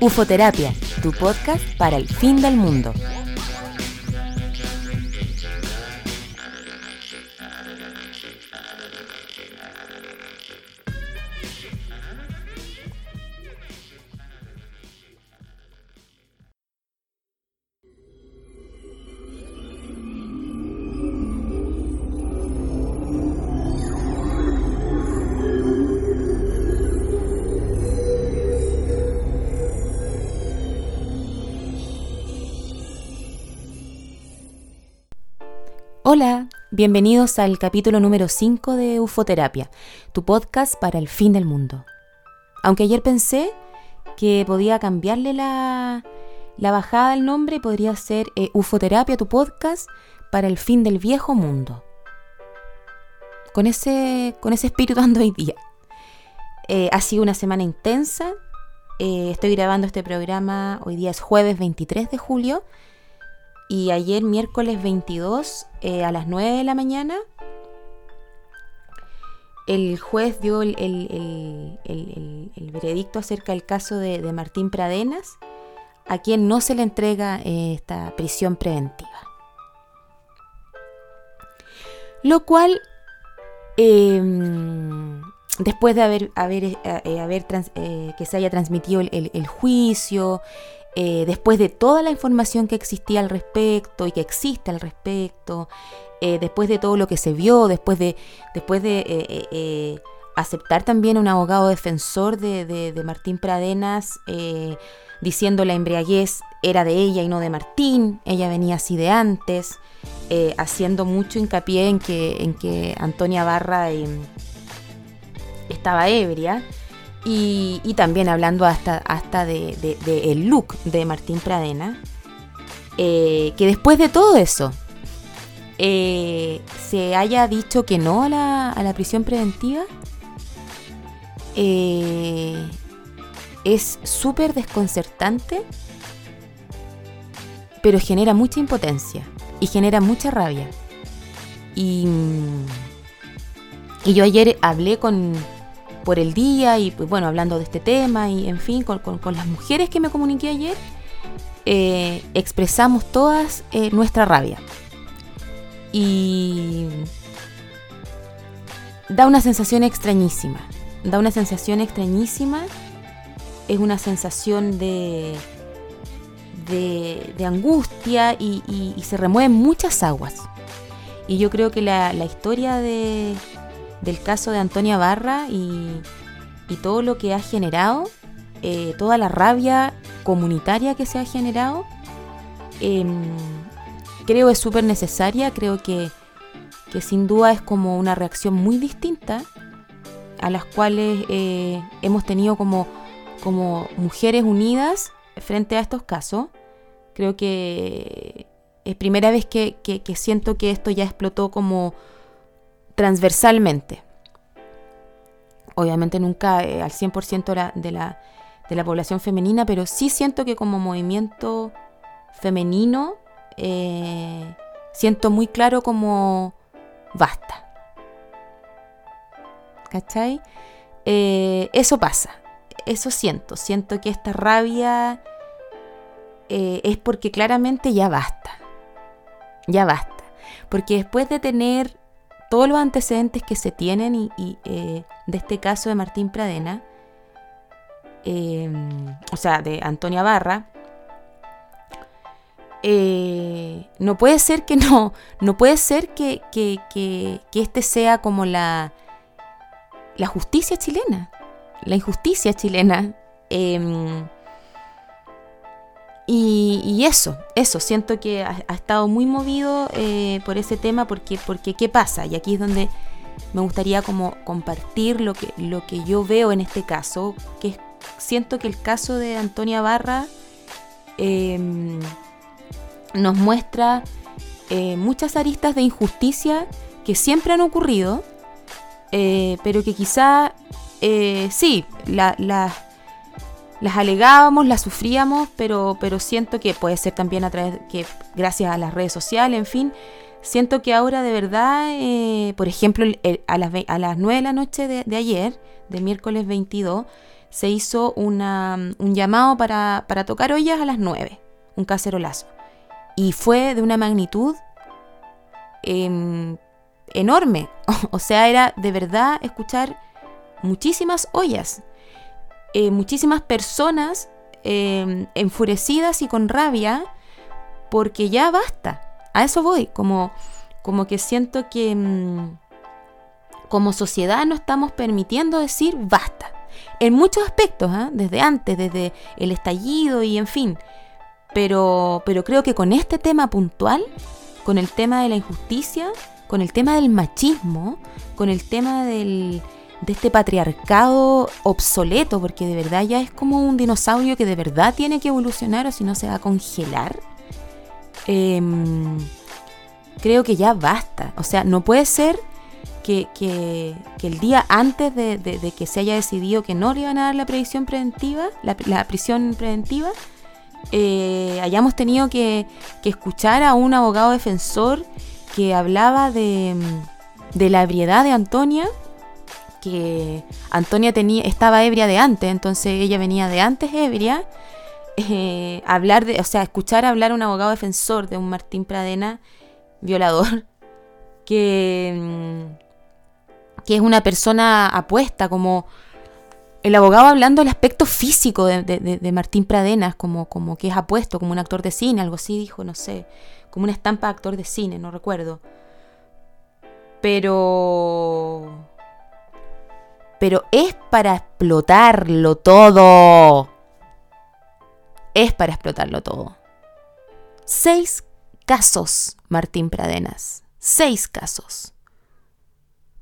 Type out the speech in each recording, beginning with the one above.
Ufoterapia, tu podcast para el fin del mundo. Bienvenidos al capítulo número 5 de Ufoterapia, tu podcast para el fin del mundo. Aunque ayer pensé que podía cambiarle la, bajada del nombre y podría ser eh, Ufoterapia, tu podcast para el fin del viejo mundo. Con ese, con ese espíritu ando hoy día. Eh, ha sido una semana intensa. Eh, estoy grabando este programa, hoy día es jueves 23 de julio y ayer miércoles 22 eh, a las 9 de la mañana, el juez dio el, veredicto acerca del caso de, Martín Pradenas, a quien no se le entrega eh, esta prisión preventiva. Lo cual, em, después de haber, haber, eh, haber que se haya transmitido el juicio, eh, después de toda la información que existía al respecto y que existe al respecto, eh, después de todo lo que se vio, después de, después de eh, aceptar también un abogado defensor de, Martín Pradenas, diciendo la embriaguez era de ella y no de Martín, ella venía así de antes, haciendo mucho hincapié en que, en que Antonia Barra estaba ebria. Y, también hablando hasta, hasta de, look de Martín Pradena, eh, que después de todo eso eh, se haya dicho que no a la, prisión preventiva, eh, es súper desconcertante, pero genera mucha impotencia y genera mucha rabia. Y, y yo ayer hablé con, por el día y pues, bueno, hablando de este tema y en fin, con, las mujeres que me comuniqué ayer, eh, expresamos todas eh, nuestra rabia. Y da una sensación extrañísima, da una sensación extrañísima, es una sensación de, de, angustia y, se remueven muchas aguas. Y yo creo que la historia de, del caso de Antonia Barra y, todo lo que ha generado, eh, toda la rabia comunitaria que se ha generado, em, creo es súper necesaria, creo que, sin duda es como una reacción muy distinta a las cuales eh, hemos tenido como, como mujeres unidas frente a estos casos. Creo que es primera vez que siento que esto ya explotó como transversalmente. Obviamente nunca eh, al 100% de la, de la población femenina, pero sí siento que como movimiento femenino eh, siento muy claro como basta. ¿Cachai? Eh, eso pasa, eso siento, siento que esta rabia es porque claramente ya basta, ya basta, porque después de tener todos los antecedentes que se tienen y, eh, de este caso de Martín Pradena, em, o sea, de Antonia Barra, eh, no puede ser que no, no puede ser que, que, este sea como la, la justicia chilena, la injusticia chilena. Em, y, eso, eso, siento que ha, estado muy movido eh, por ese tema porque, porque ¿qué pasa? Y aquí es donde me gustaría como compartir lo que, lo que yo veo en este caso, que siento que el caso de Antonia Barra em, nos muestra eh, muchas aristas de injusticia que siempre han ocurrido, eh, pero que quizá sí, la, las alegábamos, las sufríamos, pero, pero siento que puede ser también a través que gracias a las redes sociales, en fin, siento que ahora de verdad, eh, por ejemplo, a, las, a las 9 de la noche de, ayer, de miércoles 22, se hizo una, un llamado para, para tocar ollas a las 9, un cacerolazo. Y fue de una magnitud em, enorme. o sea, era de verdad escuchar muchísimas ollas, eh, muchísimas personas em, enfurecidas y con rabia porque ya basta. A eso voy, como, como que siento que mm, como sociedad no estamos permitiendo decir basta. En muchos aspectos, ¿ah? desde antes, desde el estallido y en fin. Pero, pero creo que con este tema puntual, con el tema de la injusticia, con el tema del machismo, con el tema del, de este patriarcado obsoleto, porque de verdad ya es como un dinosaurio que de verdad tiene que evolucionar o si no se va a congelar. Em, creo que ya basta. O sea, no puede ser que, el día antes de, que se haya decidido que no le iban a dar la previsión preventiva, la, prisión preventiva, eh, hayamos tenido que, escuchar a un abogado defensor que hablaba de, de la ebriedad de Antonia que Antonia tenía, estaba ebria de antes, entonces ella venía de antes ebria. Eh, hablar de, o sea, escuchar hablar a un abogado defensor de un Martín Pradena violador, que, mm, que es una persona apuesta, como el abogado hablando del aspecto físico de, Martín Pradenas, como, como que es apuesto, como un actor de cine, algo así dijo, no sé, como una estampa de actor de cine, no recuerdo. Pero pero es para explotarlo todo. Es para explotarlo todo. Seis casos, Martín Pradenas. Seis casos.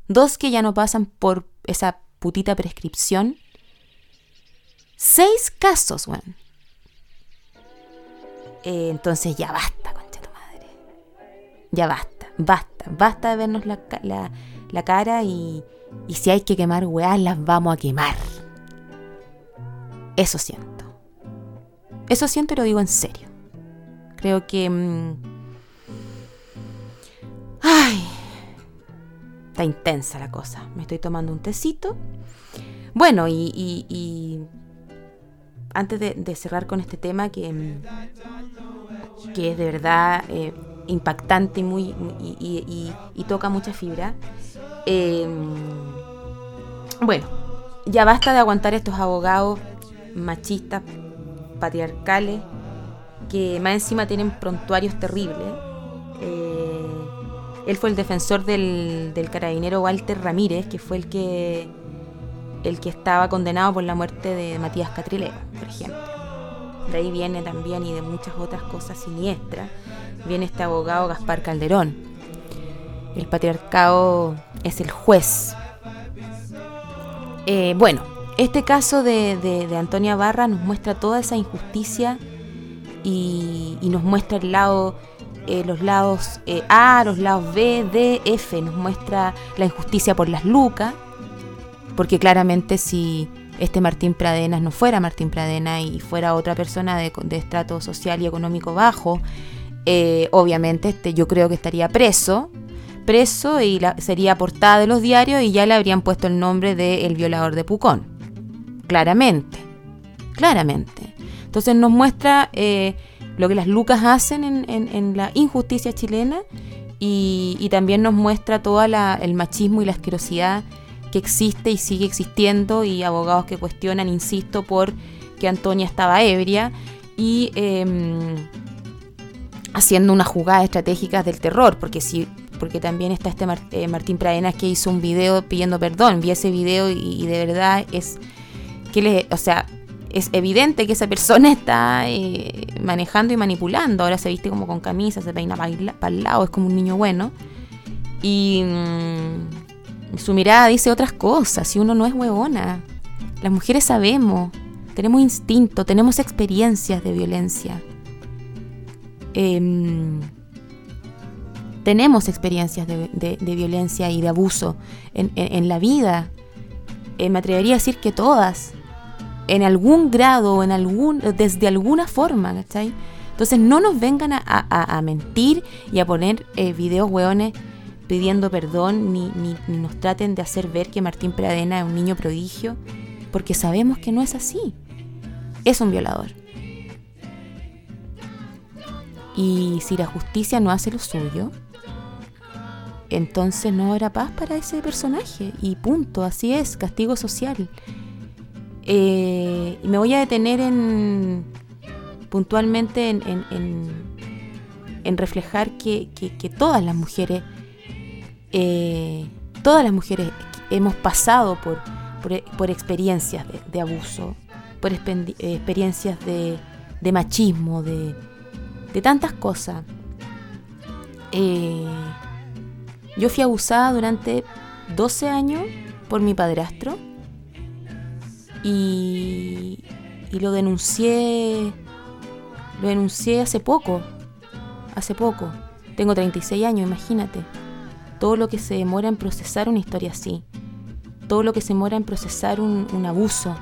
Dos que ya no pasan por esa putita prescripción. Seis casos, weón. Eh, entonces ya basta, concha tu madre. Ya basta, basta, basta de vernos la, la cara y, y si hay que quemar weas, las vamos a quemar. Eso siento. Eso siento y lo digo en serio. Creo que... Mm, ay. Está intensa la cosa. Me estoy tomando un tecito. Bueno, y, antes de, cerrar con este tema que, mm, que es de verdad eh, impactante y, muy, y, toca mucha fibra, Em, bueno, ya basta de aguantar estos abogados machistas, patriarcales, que más encima tienen prontuarios terribles. Eh, él fue el defensor del, carabinero Walter Ramírez, que fue el que, el que estaba condenado por la muerte de Matías Catrileo, por ejemplo. De ahí viene también, y de muchas otras cosas siniestras, viene este abogado Gaspar Calderón, el patriarcado es el juez. Eh, bueno, este caso de, Antonia Barra nos muestra toda esa injusticia y, nos muestra el lado, eh, los lados eh, A, los lados B, D, F, nos muestra la injusticia por las lucas, porque claramente si este Martín Pradenas no fuera Martín Pradena y fuera otra persona de, estrato social y económico bajo, obviamente este, yo creo que estaría preso preso y sería portada de los diarios y ya le habrían puesto el nombre de El violador de Pucón. Claramente, claramente. Entonces nos muestra eh, lo que las lucas hacen en, la injusticia chilena y, también nos muestra todo el machismo y la asquerosidad que existe y sigue existiendo y abogados que cuestionan, insisto, por que Antonia estaba ebria y em, haciendo unas jugadas estratégicas del terror, porque si porque también está este eh, Martín Pradenas que hizo un video pidiendo perdón. Vi ese video y, de verdad es que le, o sea, es evidente que esa persona está eh, manejando y manipulando. Ahora se viste como con camisa, se peina para el lado, es como un niño bueno. Y mm, su mirada dice otras cosas. Si uno no es huevona, las mujeres sabemos, tenemos instinto, tenemos experiencias de violencia. Eh, tenemos experiencias de, violencia y de abuso en, la vida. Eh, me atrevería a decir que todas. en algún grado en algún, desde alguna forma, ¿cachai? Entonces no nos vengan a, mentir y a poner eh, videos hueones pidiendo perdón, ni, ni, nos traten de hacer ver que Martín Pradena es un niño prodigio, porque sabemos que no es así. Es un violador. Y si la justicia no hace lo suyo, entonces no habrá paz para ese personaje. Y punto, así es, castigo social. Eh, y me voy a detener en puntualmente en, en, reflejar que, todas las mujeres, eh, todas las mujeres hemos pasado por, por, experiencias de, abuso, por experiencias de, de machismo, de, de tantas cosas. Eh, yo fui abusada durante 12 años por mi padrastro y, y lo denuncié lo denuncié hace poco, hace poco. Tengo 36 años, imagínate. Todo lo que se demora en procesar una historia así. Todo lo que se demora en procesar un, abuso.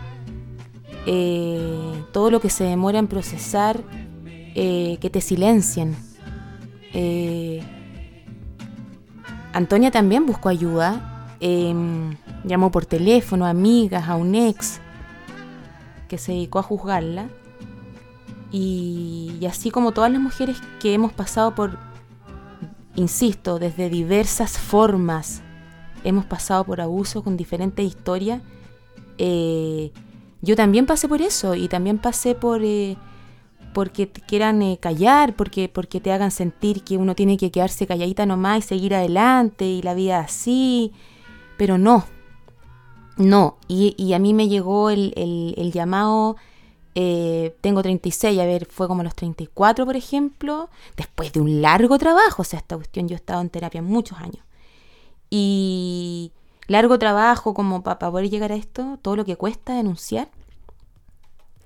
Eh, todo lo que se demora en procesar eh, que te silencien. Eh, Antonia también buscó ayuda. Em, llamó por teléfono a amigas, a un ex que se dedicó a juzgarla. Y, así como todas las mujeres que hemos pasado por, insisto, desde diversas formas, hemos pasado por abuso con diferentes historias, eh, yo también pasé por eso y también pasé por... Eh, porque te quieran eh, callar, porque, porque te hagan sentir que uno tiene que quedarse calladita nomás y seguir adelante y la vida así. Pero no, no. Y, a mí me llegó el, el llamado eh, tengo 36, a ver, fue como los 34, por ejemplo, después de un largo trabajo, o sea, esta cuestión yo he estado en terapia muchos años. Y largo trabajo como para poder llegar a esto, todo lo que cuesta denunciar.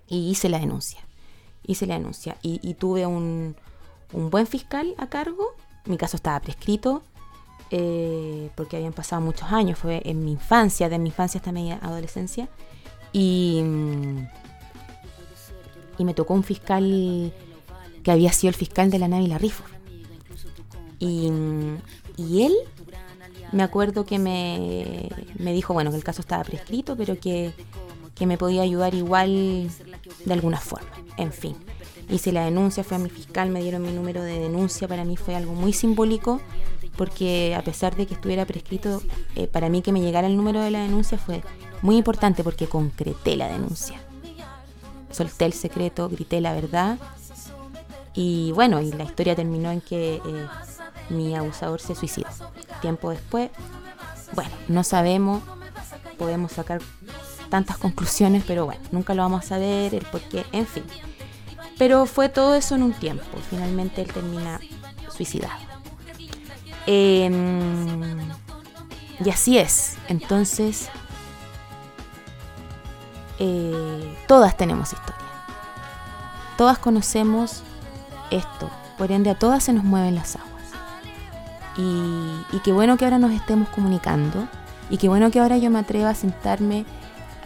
Y hice la denuncia, hice la denuncia. Y, tuve un, buen fiscal a cargo, mi caso estaba prescrito, eh, porque habían pasado muchos años, fue en mi infancia, de mi infancia hasta mi adolescencia. Y... Mm, y me tocó un fiscal que había sido el fiscal de la Navi La Rifo. Y, él, me acuerdo que me, dijo, bueno, que el caso estaba prescrito, pero que, me podía ayudar igual de alguna forma. En fin, hice la denuncia, fue a mi fiscal, me dieron mi número de denuncia, para mí fue algo muy simbólico, porque a pesar de que estuviera prescrito, eh, para mí que me llegara el número de la denuncia fue muy importante porque concreté la denuncia solté el secreto, grité la verdad. Y bueno, y la historia terminó en que eh, mi abusador se suicidó. Tiempo después, bueno, no sabemos, podemos sacar tantas conclusiones, pero bueno, nunca lo vamos a saber, el por qué, en fin. Pero fue todo eso en un tiempo. Finalmente él termina suicidado. Em, y así es. Entonces, eh, todas tenemos historia. Todas conocemos esto, por ende a todas se nos mueven las aguas. Y, qué bueno que ahora nos estemos comunicando y qué bueno que ahora yo me atreva a sentarme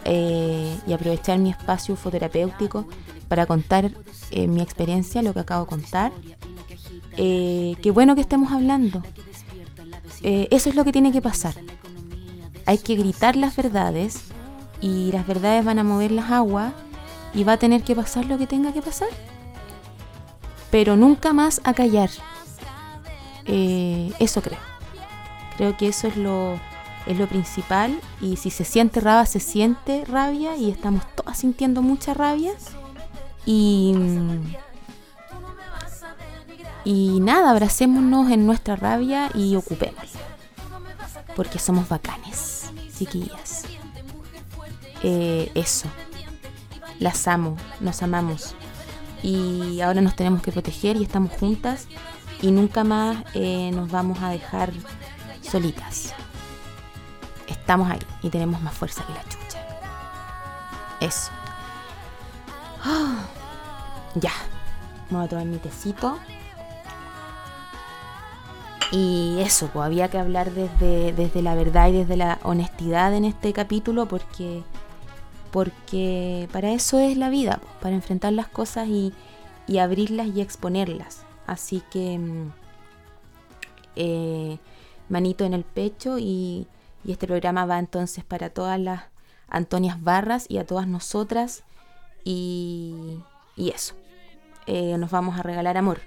eh, y aprovechar mi espacio fototerapéutico para contar eh, mi experiencia, lo que acabo de contar. qué bueno que estemos hablando. eso es lo que tiene que pasar. Hay que gritar las verdades y las verdades van a mover las aguas y va a tener que pasar lo que tenga que pasar. Pero nunca más a callar. Eh, eso creo. Creo que eso es lo, es lo principal y si se siente rabia, se siente rabia y estamos todas sintiendo mucha rabia. Y, y nada, abracémonos en nuestra rabia y ocupémosla. Porque somos bacanes, chiquillas. Eh, eso. Las amo, nos amamos. Y ahora nos tenemos que proteger y estamos juntas y nunca más eh, nos vamos a dejar solitas. Estamos ahí y tenemos más fuerza que la chucha. Eso. ya. Me voy a tomar mi tecito. Y eso, pues había que hablar desde, desde la verdad y desde la honestidad en este capítulo porque porque para eso es la vida, para enfrentar las cosas y, abrirlas y exponerlas. Así que mm, eh, manito en el pecho y, este programa va entonces para todas las Antonias Barras y a todas nosotras y, eso. Eh, nos vamos a regalar amor.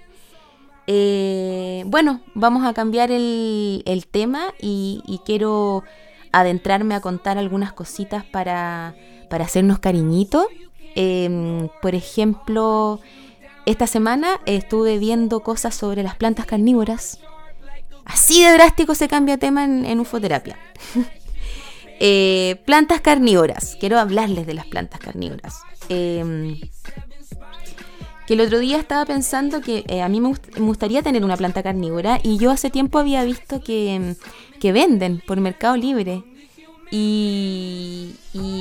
Eh, bueno, vamos a cambiar el, tema y, quiero adentrarme a contar algunas cositas para, para hacernos cariñito. Em, por ejemplo, esta semana estuve viendo cosas sobre las plantas carnívoras. Así de drástico se cambia tema en, ufoterapia. Eh, plantas carnívoras. Quiero hablarles de las plantas carnívoras. Em, que el otro día estaba pensando que eh, a mí me, gustaría tener una planta carnívora y yo hace tiempo había visto que, que venden por Mercado Libre y,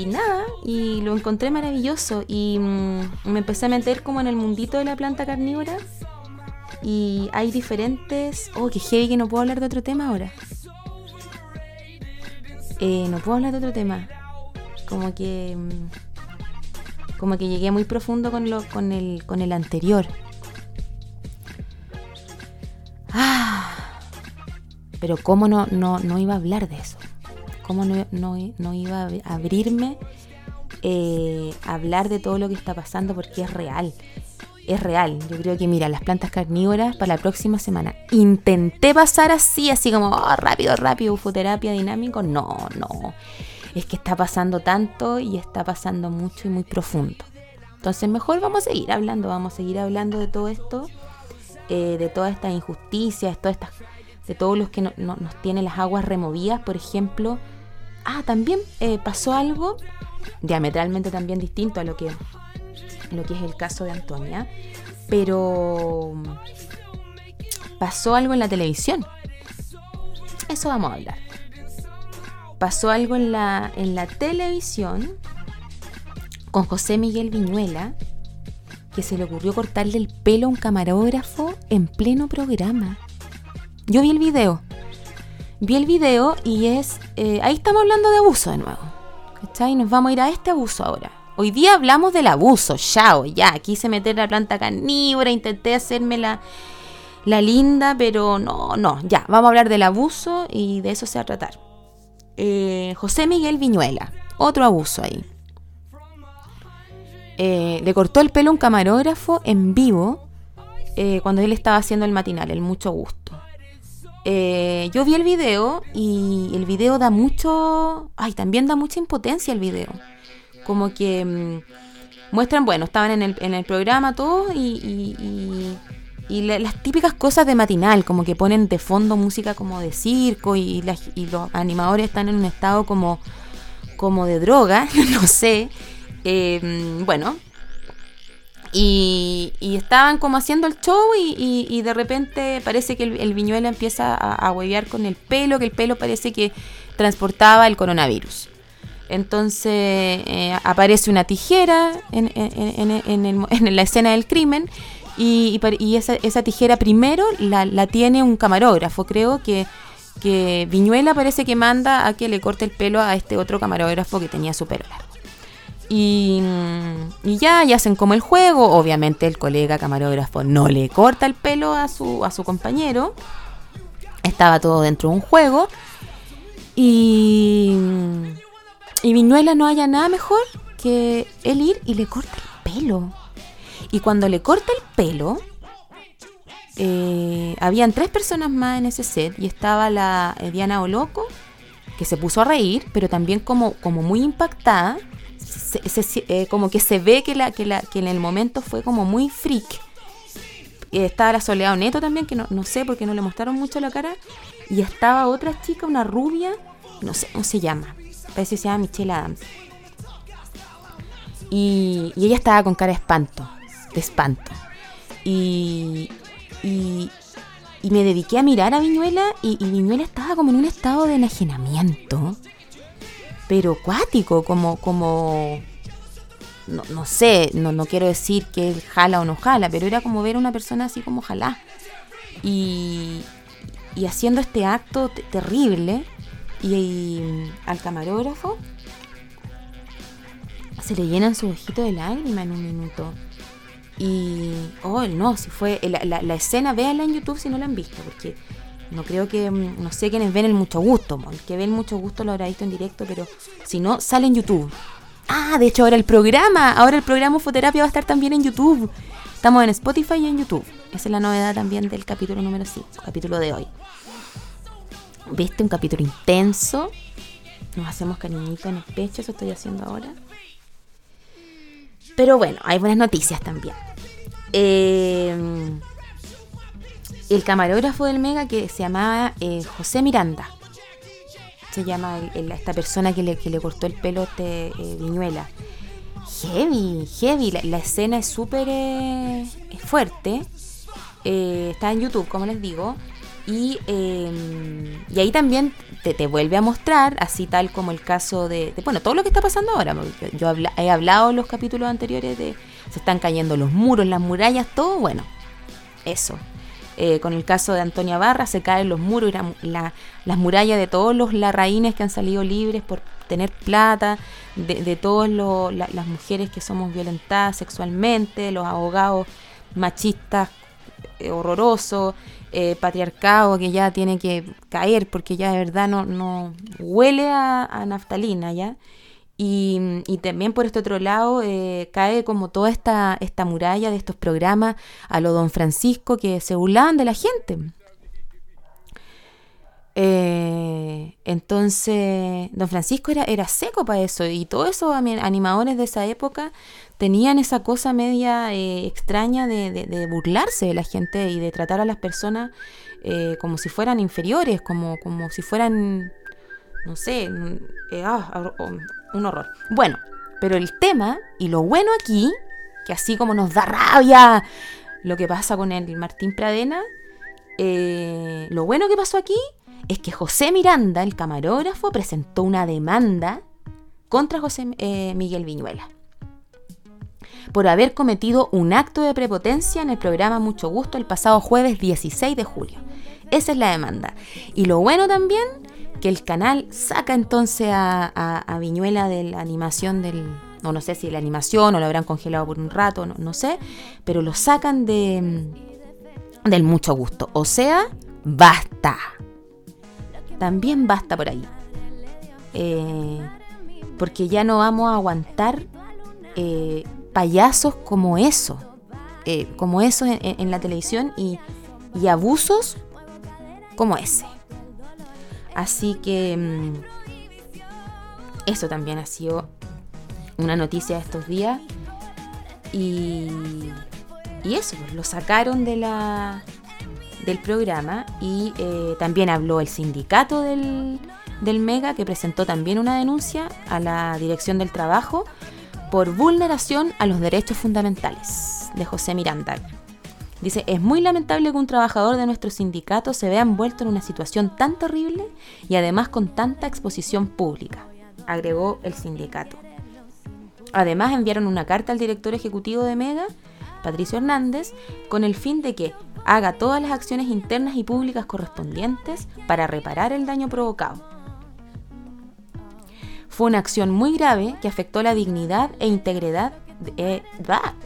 nada, y lo encontré maravilloso. Y mm, me empecé a meter como en el mundito de la planta carnívora. Y hay diferentes. Oh, que heavy que no puedo hablar de otro tema ahora. Eh, no puedo hablar de otro tema. Como que. Mm, como que llegué muy profundo con, lo, con, el, con el anterior. Ah, pero cómo no, no, no iba a hablar de eso cómo no, iba a abrirme eh, a hablar de todo lo que está pasando porque es real. Es real. Yo creo que, mira, las plantas carnívoras para la próxima semana. Intenté pasar así, así como oh, rápido, rápido, ufoterapia dinámico. No, no. Es que está pasando tanto y está pasando mucho y muy profundo. Entonces, mejor vamos a seguir hablando, vamos a seguir hablando de todo esto, eh, de todas estas injusticias, de, todos los que nos tienen las aguas removidas, por ejemplo Ah, también eh, pasó algo diametralmente también distinto a lo que, lo que es el caso de Antonia, pero pasó algo en la televisión. Eso vamos a hablar. Pasó algo en la, en la televisión con José Miguel Viñuela, que se le ocurrió cortarle el pelo a un camarógrafo en pleno programa. Yo vi el video vi el video y es. Eh, ahí estamos hablando de abuso de nuevo. ¿Cachai? Nos vamos a ir a este abuso ahora. Hoy día hablamos del abuso, chao, ya. Quise meter la planta carnívora, intenté hacerme la, la linda, pero no, no, ya. Vamos a hablar del abuso y de eso se va a tratar. Eh, José Miguel Viñuela, otro abuso ahí. Eh, le cortó el pelo un camarógrafo en vivo cuando él estaba haciendo el matinal, el mucho gusto. Eh, yo vi el video y el video da mucho, ay, también da mucha impotencia el video. Como que mm, muestran, bueno, estaban en el, en el programa todos y, y, las típicas cosas de matinal, como que ponen de fondo música como de circo y, los animadores están en un estado como, como de droga, no sé. Eh, bueno, y, estaban como haciendo el show y, de repente parece que el, viñuela empieza a, a huevear con el pelo, que el pelo parece que transportaba el coronavirus. Entonces eh, aparece una tijera en, en, la escena del crimen y, esa, tijera primero la, tiene un camarógrafo. Creo que, que Viñuela parece que manda a que le corte el pelo a este otro camarógrafo que tenía su pelo largo. Y, ya, y hacen como el juego. Obviamente el colega camarógrafo no le corta el pelo a su, a su compañero. Estaba todo dentro de un juego. Y, y Viñuela no haya nada mejor que él ir y le corta el pelo. Y cuando le corta el pelo, eh, habían tres personas más en ese set y estaba la eh, Diana Oloco, que se puso a reír, pero también como, como muy impactada eh, como que se ve que, la, que, la, que en el momento fue como muy freak. estaba la Soledad Neto también, que no, sé porque no le mostraron mucho la cara. Y estaba otra chica, una rubia, no sé cómo se llama. Parece que se llama Michelle Adams. Y, ella estaba con cara de espanto, de espanto. Y, y, me dediqué a mirar a Viñuela y, y Viñuela estaba como en un estado de enajenamiento pero cuático, como, como, no, sé, no, no quiero decir que él jala o no jala, pero era como ver a una persona así como jala. Y, y haciendo este acto terrible, y, al camarógrafo se le llenan sus ojitos de lágrimas en un minuto. Y, oh, no, si fue, la, la, escena, véanla en YouTube si no la han visto, porque no creo que, mm, no sé quiénes ven el mucho gusto, el que ve el mucho gusto lo habrá visto en directo, pero si no, sale en YouTube. Ah, de hecho ahora el programa, ahora el programa Foterapia va a estar también en YouTube. Estamos en Spotify y en YouTube. Esa es la novedad también del capítulo número 5, capítulo de hoy. ¿Viste? Un capítulo intenso. Nos hacemos cariñito en el pecho, eso estoy haciendo ahora. Pero bueno, hay buenas noticias también. Eh, el camarógrafo del Mega que se llamaba eh, José Miranda. Se llama esta persona que le, cortó el pelo este eh, Viñuela. Heavy, heavy. La, escena es súper fuerte. está en YouTube, como les digo. Y, y ahí también te, vuelve a mostrar, así tal como el caso de, bueno, todo lo que está pasando ahora. Yo, he hablado en los capítulos anteriores de se están cayendo los muros, las murallas, todo, bueno, eso. Eh, con el caso de Antonia Barra se caen los muros y las murallas de todos los larraínes que han salido libres por tener plata, de, todas las mujeres que somos violentadas sexualmente, los abogados machistas eh, horrorosos, eh, patriarcado que ya tiene que caer porque ya de verdad no, no huele a, naftalina ya. Y, también por este otro lado eh, cae como toda esta, esta muralla de estos programas a lo don Francisco que se burlaban de la gente. Eh, entonces, don Francisco era, era seco para eso y todos esos animadores de esa época tenían esa cosa media eh, extraña de, burlarse de la gente y de tratar a las personas eh, como si fueran inferiores, como, como si fueran, no sé, eh, ah, un horror. Bueno, pero el tema y lo bueno aquí, que así como nos da rabia lo que pasa con el Martín Pradena, lo bueno que pasó aquí es que José Miranda, el camarógrafo, presentó una demanda contra José Miguel Viñuela por haber cometido un acto de prepotencia en el programa Mucho Gusto el pasado jueves 16 de julio. Esa es la demanda. Y lo bueno también, que el canal saca entonces a, Viñuela de la animación del... No sé si la animación o lo habrán congelado por un rato, no, sé, pero lo sacan de del mucho gusto. O sea, basta. También basta por ahí. Eh, porque ya no vamos a aguantar eh, payasos como eso, eh, como eso en, la televisión y, abusos como ese. Así que mm, eso también ha sido una noticia de estos días. Y, y eso, pues, lo sacaron de la, del programa y eh, también habló el sindicato del, del Mega que presentó también una denuncia a la Dirección del Trabajo por vulneración a los derechos fundamentales, de José Miranda. Dice, es muy lamentable que un trabajador de nuestro sindicato se vea envuelto en una situación tan terrible y además con tanta exposición pública, agregó el sindicato. Además enviaron una carta al director ejecutivo de Mega, Patricio Hernández, con el fin de que haga todas las acciones internas y públicas correspondientes para reparar el daño provocado fue una acción muy grave que afectó la dignidad e integridad, eh,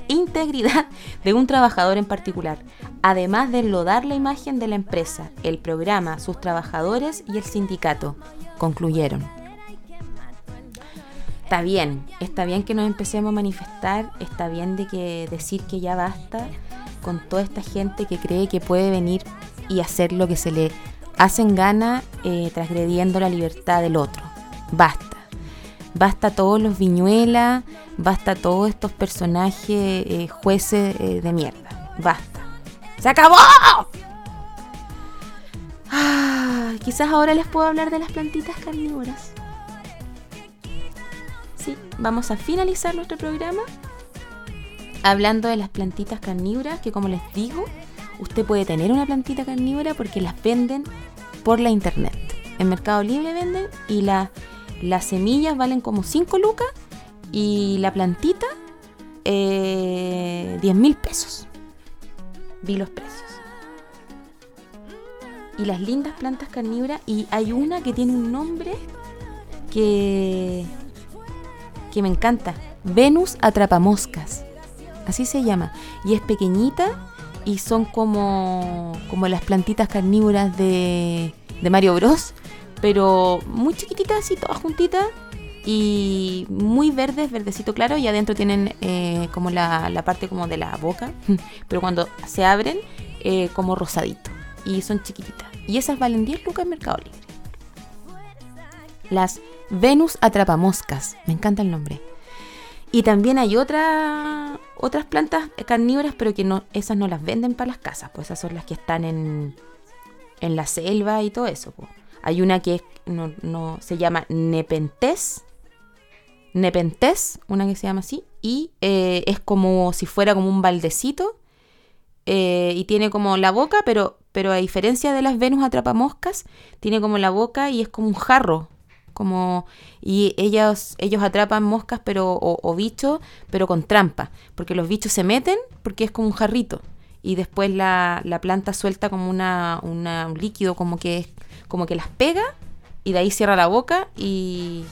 integridad de un trabajador en particular, además de enlodar la imagen de la empresa, el programa, sus trabajadores y el sindicato, concluyeron. Está bien, está bien que nos empecemos a manifestar, está bien de que decir que ya basta con toda esta gente que cree que puede venir y hacer lo que se le hacen gana eh, transgrediendo la libertad del otro. Basta basta todos los viñuelas, basta todos estos personajes eh, jueces eh, de mierda. Basta. ¡Se acabó! Ah, quizás ahora les puedo hablar de las plantitas carnívoras. Sí, vamos a finalizar nuestro programa hablando de las plantitas carnívoras que como les digo, usted puede tener una plantita carnívora porque las venden por la internet. En Mercado Libre venden y las las semillas valen como 5 lucas y la plantita eh, 10 mil pesos. Vi los precios. Y las lindas plantas carnívoras. Y hay una que tiene un nombre que, que me encanta. Venus atrapamoscas. Así se llama. Y es pequeñita y son como, como las plantitas carnívoras de, de Mario Bros. Pero muy chiquititas y todas juntitas. Y muy verdes, verdecito claro. Y adentro tienen eh, como la, la, parte como de la boca. Pero cuando se abren, eh, como rosadito. Y son chiquititas. Y esas valen 10 lucas en Mercado Libre. Las Venus atrapamoscas. Me encanta el nombre. Y también hay otra, otras plantas carnívoras, pero que no, esas no las venden para las casas, pues esas son las que están en, en la selva y todo eso. Pues. Hay una que no, no, se llama Nepenthes, Nepenthes, una que se llama así, y eh, es como si fuera como un baldecito, eh, y tiene como la boca, pero, pero a diferencia de las Venus atrapamoscas, tiene como la boca y es como un jarro, como y ellos ellos atrapan moscas pero o, bichos pero con trampa porque los bichos se meten porque es como un jarrito y después la, la planta suelta como una, un líquido como que es como que las pega y de ahí cierra la boca y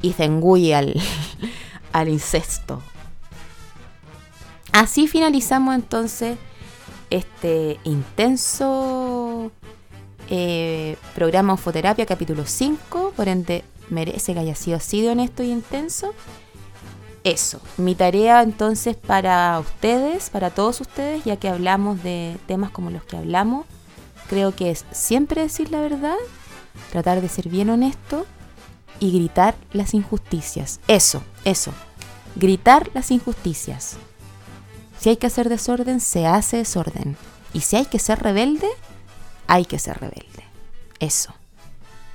y se engulle al, al incesto. Así finalizamos entonces este intenso eh, programa Ofoterapia, capítulo 5, por ende merece que haya sido así de honesto y intenso. Eso, mi tarea entonces para ustedes, para todos ustedes, ya que hablamos de temas como los que hablamos, creo que es siempre decir la verdad, tratar de ser bien honesto y gritar las injusticias. Eso, eso, gritar las injusticias. Si hay que hacer desorden, se hace desorden. Y si hay que ser rebelde, hay que ser rebelde. Eso.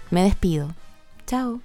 Me despido. Chao.